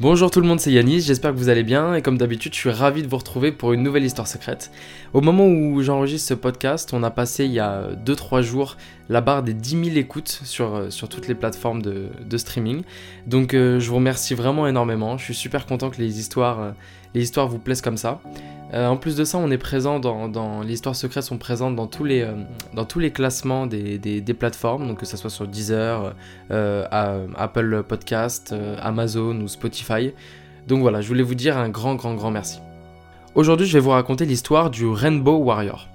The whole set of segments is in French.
Bonjour tout le monde, c'est Yanis, j'espère que vous allez bien et comme d'habitude je suis ravi de vous retrouver pour une nouvelle histoire secrète. Au moment où j'enregistre ce podcast, on a passé il y a 2-3 jours la barre des 10 000 écoutes sur, euh, sur toutes les plateformes de, de streaming. Donc euh, je vous remercie vraiment énormément, je suis super content que les histoires, euh, les histoires vous plaisent comme ça. Euh, en plus de ça, on est présent dans, dans l'histoire secrète sont présentes dans tous les, euh, les classements des, plateformes, donc que ce soit sur Deezer, euh, Apple Podcast, Amazon ou Spotify. Donc voilà, je voulais vous dire un grand, grand, grand merci. Aujourd'hui, je vais vous raconter l'histoire du Rainbow Warrior.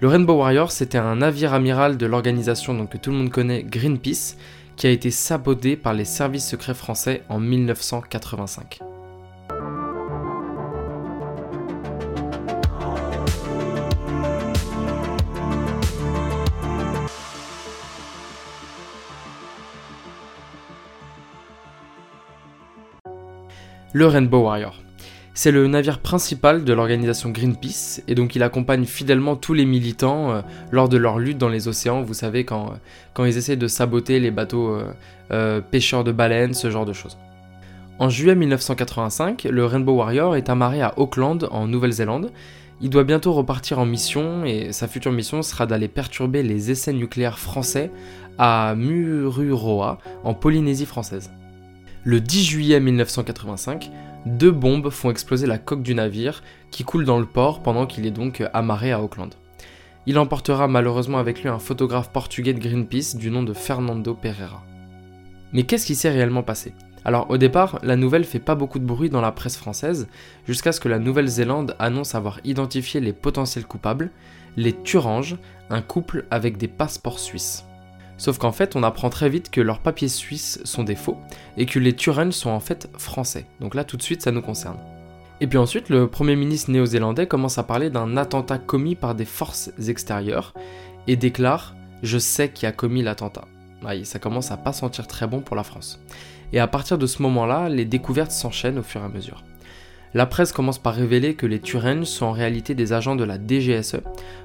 Le Rainbow Warrior, c'était un navire amiral de l'organisation que tout le monde connaît, Greenpeace, qui a été saboté par les services secrets français en 1985. Le Rainbow Warrior. C'est le navire principal de l'organisation Greenpeace et donc il accompagne fidèlement tous les militants euh, lors de leur lutte dans les océans, vous savez, quand, euh, ils essaient de saboter les bateaux euh, pêcheurs de baleines, ce genre de choses. En juillet 1985, le Rainbow Warrior est amarré à Auckland en Nouvelle-Zélande. Il doit bientôt repartir en mission et sa future mission sera d'aller perturber les essais nucléaires français à Mururoa en Polynésie française. Le 10 juillet 1985, deux bombes font exploser la coque du navire qui coule dans le port pendant qu'il est donc amarré à Auckland. Il emportera malheureusement avec lui un photographe portugais de Greenpeace du nom de Fernando Pereira. Mais qu'est-ce qui s'est réellement passé? Alors au départ, la nouvelle fait pas beaucoup de bruit dans la presse française, jusqu'à ce que la Nouvelle-Zélande annonce avoir identifié les potentiels coupables, les Turanges, un couple avec des passeports suisses. Sauf qu'en fait, on apprend très vite que leurs papiers suisses sont des faux et que les Turens sont en fait français. Donc là, tout de suite, ça nous concerne. Et puis ensuite, le Premier ministre néo-zélandais commence à parler d'un attentat commis par des forces extérieures et déclare Je sais qui a commis l'attentat. ça commence à pas sentir très bon pour la France. Et à partir de ce moment-là, les découvertes s'enchaînent au fur et à mesure. La presse commence par révéler que les Turens sont en réalité des agents de la DGSE,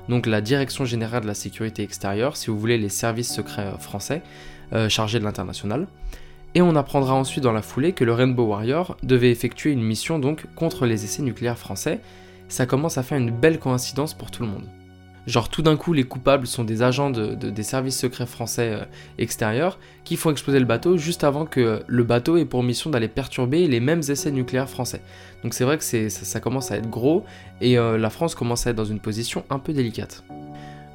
donc la Direction Générale de la Sécurité Extérieure, si vous voulez les services secrets euh, français euh, chargés de l'international. Et on apprendra ensuite dans la foulée que le Rainbow Warrior devait effectuer une mission donc contre les essais nucléaires français. Ça commence à faire une belle coïncidence pour tout le monde. Genre tout d'un coup, les coupables sont des agents de, des services secrets français euh, extérieurs qui font exploser le bateau juste avant que le bateau ait pour mission d'aller perturber les mêmes essais nucléaires français. Donc c'est vrai que ça, ça, commence à être gros et euh, la France commence à être dans une position un peu délicate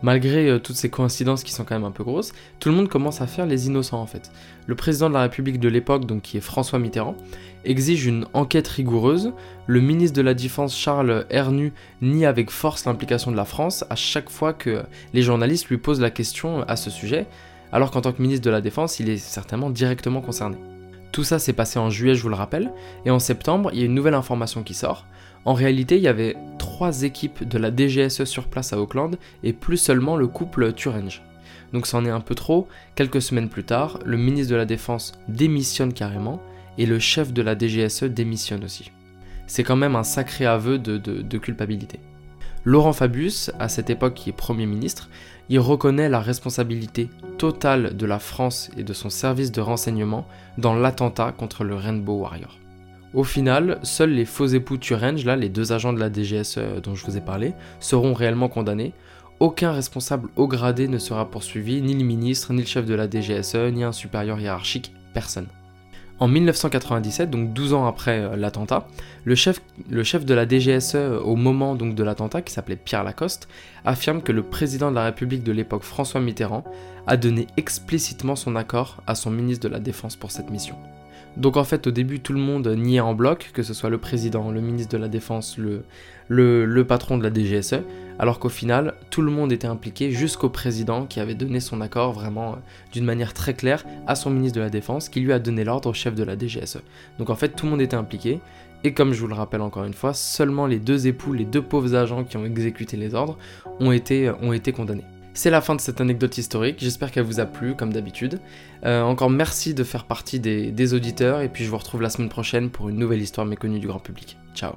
malgré euh, toutes ces coïncidences qui sont quand même un peu grosses, tout le monde commence à faire les innocents en fait. Le président de la République de l'époque, donc qui est François Mitterrand, exige une enquête rigoureuse. Le ministre de la Défense Charles Hernu nie avec force l'implication de la France à chaque fois que les journalistes lui posent la question à ce sujet, alors qu'en tant que ministre de la Défense, il est certainement directement concerné. Tout ça s'est passé en juillet, je vous le rappelle, et en septembre, il y a une nouvelle information qui sort. En réalité, il y avait trois équipes de la DGSE sur place à Auckland et plus seulement le couple Turange. Donc c'en est un peu trop. Quelques semaines plus tard, le ministre de la Défense démissionne carrément et le chef de la DGSE démissionne aussi. C'est quand même un sacré aveu de, culpabilité. Laurent Fabius, à cette époque qui est Premier ministre, il reconnaît la responsabilité totale de la France et de son service de renseignement dans l'attentat contre le Rainbow Warrior. Au final, seuls les faux époux Turange, là, les deux agents de la DGSE euh, dont je vous ai parlé, seront réellement condamnés. Aucun responsable haut gradé ne sera poursuivi, ni le ministre, ni le chef de la DGSE, ni un supérieur hiérarchique, personne. En 1997, donc 12 ans après euh, l'attentat, le chef, de la DGSE euh, au moment de l'attentat, qui s'appelait Pierre Lacoste, affirme que le président de la République de l'époque, François Mitterrand, a donné explicitement son accord à son ministre de la Défense pour cette mission. Donc en fait, au début, tout le monde niait en bloc, que ce soit le président, le ministre de la Défense, le, patron de la DGSE, alors qu'au final, tout le monde était impliqué jusqu'au président qui avait donné son accord vraiment euh, d'une manière très claire à son ministre de la Défense, qui lui a donné l'ordre au chef de la DGSE. Donc en fait, tout le monde était impliqué, et comme je vous le rappelle encore une fois, seulement les deux époux, les deux pauvres agents qui ont exécuté les ordres, ont été, ont été condamnés. C'est la fin de cette anecdote historique, j'espère qu'elle vous a plu comme d'habitude. Euh, encore merci de faire partie des, des auditeurs et puis je vous retrouve la semaine prochaine pour une nouvelle histoire méconnue du grand public. Ciao